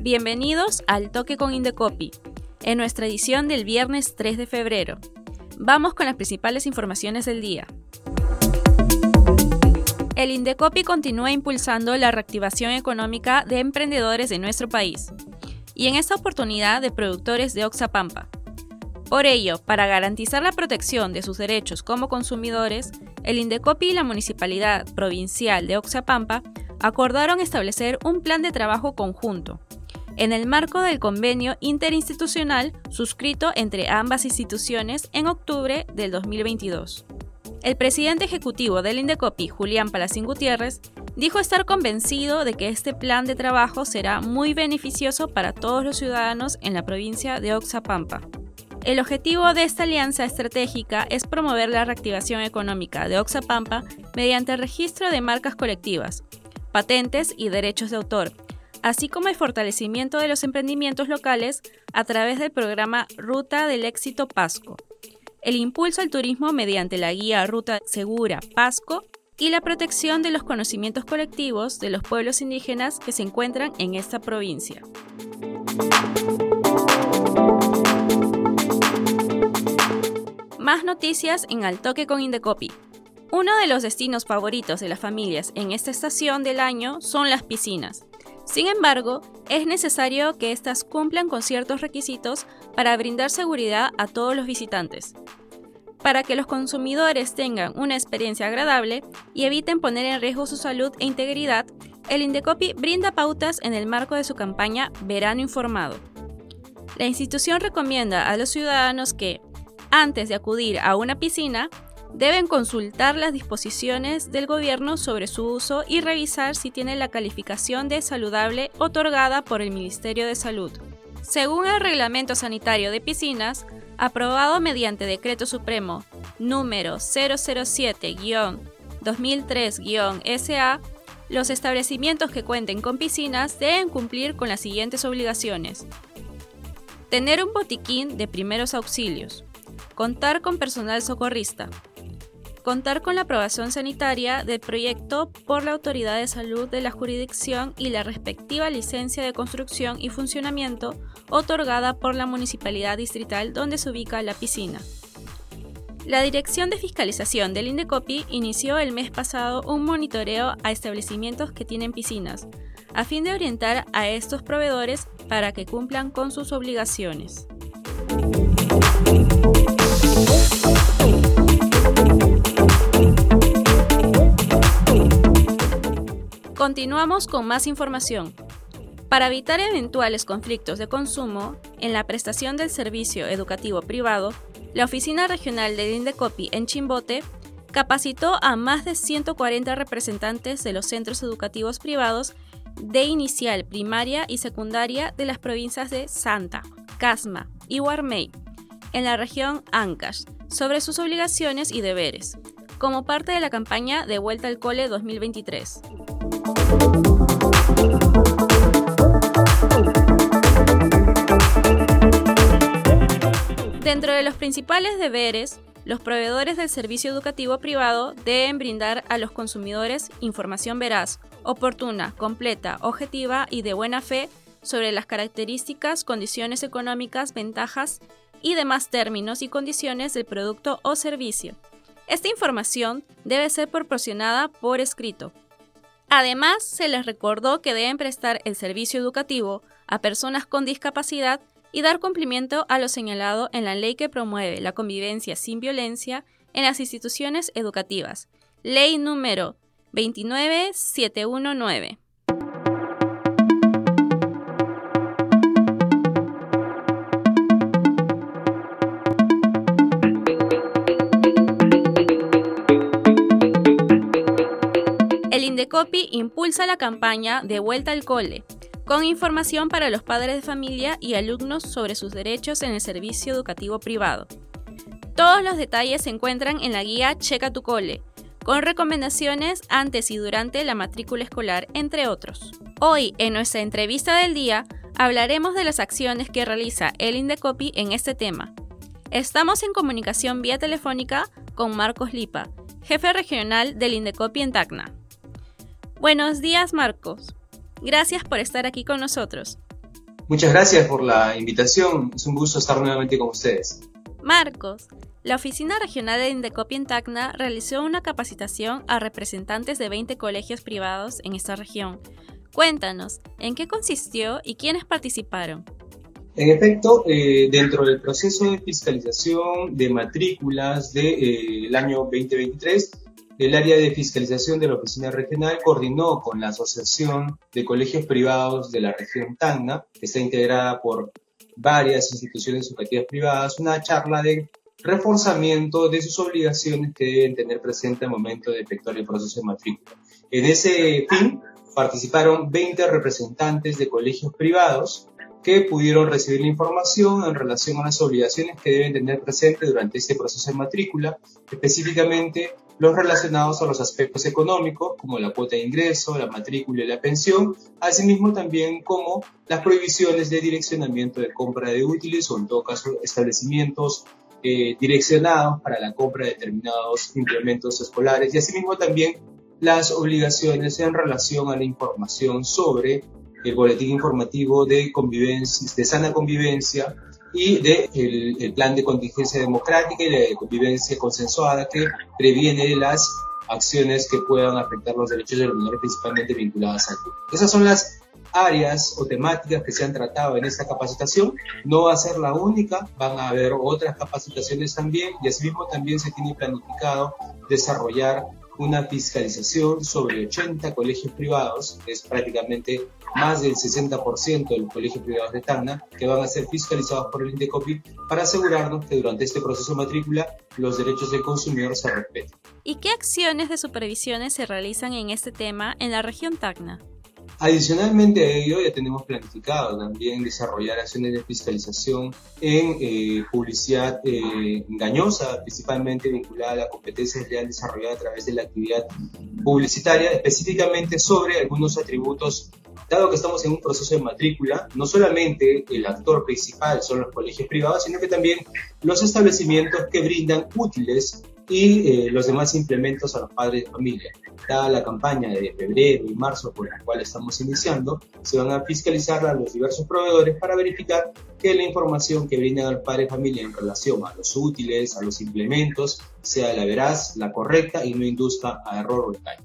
Bienvenidos al Toque con Indecopi, en nuestra edición del viernes 3 de febrero. Vamos con las principales informaciones del día. El Indecopi continúa impulsando la reactivación económica de emprendedores de nuestro país, y en esta oportunidad de productores de Oxapampa. Por ello, para garantizar la protección de sus derechos como consumidores, el Indecopi y la Municipalidad Provincial de Oxapampa acordaron establecer un plan de trabajo conjunto en el marco del convenio interinstitucional suscrito entre ambas instituciones en octubre del 2022. El presidente ejecutivo del Indecopi, Julián Palacín Gutiérrez, dijo estar convencido de que este plan de trabajo será muy beneficioso para todos los ciudadanos en la provincia de Oxapampa. El objetivo de esta alianza estratégica es promover la reactivación económica de Oxapampa mediante el registro de marcas colectivas, patentes y derechos de autor, así como el fortalecimiento de los emprendimientos locales a través del programa Ruta del Éxito Pasco, el impulso al turismo mediante la guía Ruta Segura Pasco y la protección de los conocimientos colectivos de los pueblos indígenas que se encuentran en esta provincia. Más noticias en Al Toque con Indecopi. Uno de los destinos favoritos de las familias en esta estación del año son las piscinas. Sin embargo, es necesario que éstas cumplan con ciertos requisitos para brindar seguridad a todos los visitantes. Para que los consumidores tengan una experiencia agradable y eviten poner en riesgo su salud e integridad, el Indecopi brinda pautas en el marco de su campaña Verano Informado. La institución recomienda a los ciudadanos que, antes de acudir a una piscina, deben consultar las disposiciones del gobierno sobre su uso y revisar si tiene la calificación de saludable otorgada por el Ministerio de Salud. Según el Reglamento Sanitario de Piscinas, aprobado mediante Decreto Supremo número 007-2003-SA, los establecimientos que cuenten con piscinas deben cumplir con las siguientes obligaciones. Tener un botiquín de primeros auxilios. Contar con personal socorrista contar con la aprobación sanitaria del proyecto por la Autoridad de Salud de la jurisdicción y la respectiva licencia de construcción y funcionamiento otorgada por la Municipalidad Distrital donde se ubica la piscina. La Dirección de Fiscalización del Indecopi inició el mes pasado un monitoreo a establecimientos que tienen piscinas, a fin de orientar a estos proveedores para que cumplan con sus obligaciones. Continuamos con más información. Para evitar eventuales conflictos de consumo en la prestación del servicio educativo privado, la Oficina Regional del Indecopi en Chimbote capacitó a más de 140 representantes de los centros educativos privados de inicial, primaria y secundaria de las provincias de Santa, Casma y Guarmey, en la región Ancash, sobre sus obligaciones y deberes, como parte de la campaña de Vuelta al Cole 2023. Dentro de los principales deberes, los proveedores del servicio educativo privado deben brindar a los consumidores información veraz, oportuna, completa, objetiva y de buena fe sobre las características, condiciones económicas, ventajas y demás términos y condiciones del producto o servicio. Esta información debe ser proporcionada por escrito, Además, se les recordó que deben prestar el servicio educativo a personas con discapacidad y dar cumplimiento a lo señalado en la ley que promueve la convivencia sin violencia en las instituciones educativas, ley número 29719. Indecopi impulsa la campaña de vuelta al cole con información para los padres de familia y alumnos sobre sus derechos en el servicio educativo privado. Todos los detalles se encuentran en la guía Checa tu cole, con recomendaciones antes y durante la matrícula escolar, entre otros. Hoy, en nuestra entrevista del día, hablaremos de las acciones que realiza el Indecopi en este tema. Estamos en comunicación vía telefónica con Marcos Lipa, jefe regional del Indecopi en Tacna. Buenos días, Marcos. Gracias por estar aquí con nosotros. Muchas gracias por la invitación. Es un gusto estar nuevamente con ustedes. Marcos, la Oficina Regional de Indecopi en Tacna realizó una capacitación a representantes de 20 colegios privados en esta región. Cuéntanos, ¿en qué consistió y quiénes participaron? En efecto, eh, dentro del proceso de fiscalización de matrículas del de, eh, año 2023, el área de fiscalización de la oficina regional coordinó con la Asociación de Colegios Privados de la región Tacna, que está integrada por varias instituciones educativas privadas, una charla de reforzamiento de sus obligaciones que deben tener presente al momento de efectuar el proceso de matrícula. En ese fin, participaron 20 representantes de colegios privados que pudieron recibir la información en relación a las obligaciones que deben tener presente durante este proceso de matrícula, específicamente los relacionados a los aspectos económicos, como la cuota de ingreso, la matrícula y la pensión, asimismo también como las prohibiciones de direccionamiento de compra de útiles o en todo caso establecimientos eh, direccionados para la compra de determinados implementos escolares. Y asimismo también las obligaciones en relación a la información sobre el boletín informativo de convivencia, de sana convivencia y de el, plan de contingencia democrática y de convivencia consensuada que previene las acciones que puedan afectar los derechos de los menores principalmente vinculadas al público. Esas son las áreas o temáticas que se han tratado en esta capacitación. No va a ser la única, van a haber otras capacitaciones también y asimismo también se tiene planificado desarrollar una fiscalización sobre 80 colegios privados, es prácticamente más del 60% de los colegios privados de Tacna, que van a ser fiscalizados por el Indecopi para asegurarnos que durante este proceso de matrícula los derechos del consumidor se respeten. ¿Y qué acciones de supervisiones se realizan en este tema en la región Tacna? Adicionalmente a ello, ya tenemos planificado también desarrollar acciones de fiscalización en eh, publicidad eh, engañosa, principalmente vinculada a la competencia real desarrollada a través de la actividad publicitaria, específicamente sobre algunos atributos. Dado que estamos en un proceso de matrícula, no solamente el actor principal son los colegios privados, sino que también los establecimientos que brindan útiles y eh, los demás implementos a los padres de familia. Dada la campaña de febrero y marzo por la cual estamos iniciando, se van a fiscalizar a los diversos proveedores para verificar que la información que brindan al padre de familia en relación a los útiles, a los implementos, sea la veraz, la correcta y no induzca a error o engaño.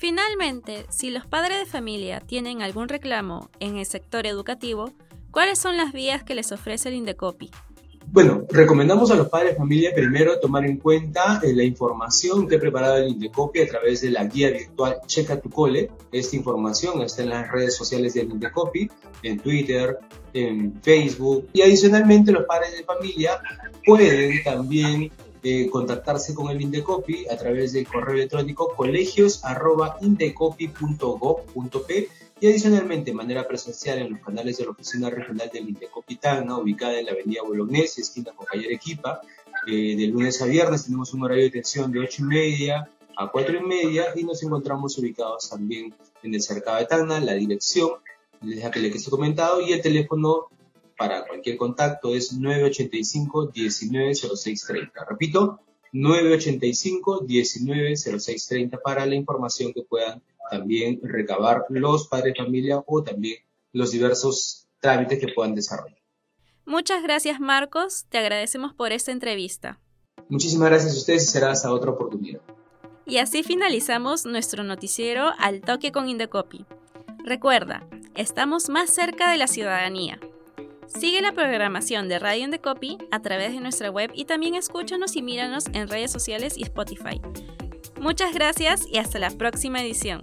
Finalmente, si los padres de familia tienen algún reclamo en el sector educativo, ¿cuáles son las vías que les ofrece el Indecopi? Bueno, recomendamos a los padres de familia primero tomar en cuenta eh, la información que ha preparado el Indecopi a través de la guía virtual Checa tu Cole. Esta información está en las redes sociales del Indecopi, en Twitter, en Facebook. Y adicionalmente los padres de familia pueden también eh, contactarse con el Indecopi a través del correo electrónico colegios.indecopi.gov.p y adicionalmente de manera presencial en los canales de la Oficina Regional del Indecopitana, ubicada en la avenida Bolognese, esquina con calle Arequipa. Eh, de lunes a viernes tenemos un horario de atención de 8 y media a 4 y media y nos encontramos ubicados también en el cercado de Tacna, la dirección, les que les he comentado, y el teléfono para cualquier contacto es 985 190630. Repito, 985 190630 para la información que puedan también recabar los padres de familia o también los diversos trámites que puedan desarrollar. Muchas gracias Marcos, te agradecemos por esta entrevista. Muchísimas gracias a ustedes y será hasta otra oportunidad. Y así finalizamos nuestro noticiero Al Toque con Indecopi. Recuerda, estamos más cerca de la ciudadanía. Sigue la programación de Radio Indecopi a través de nuestra web y también escúchanos y míranos en redes sociales y Spotify. Muchas gracias y hasta la próxima edición.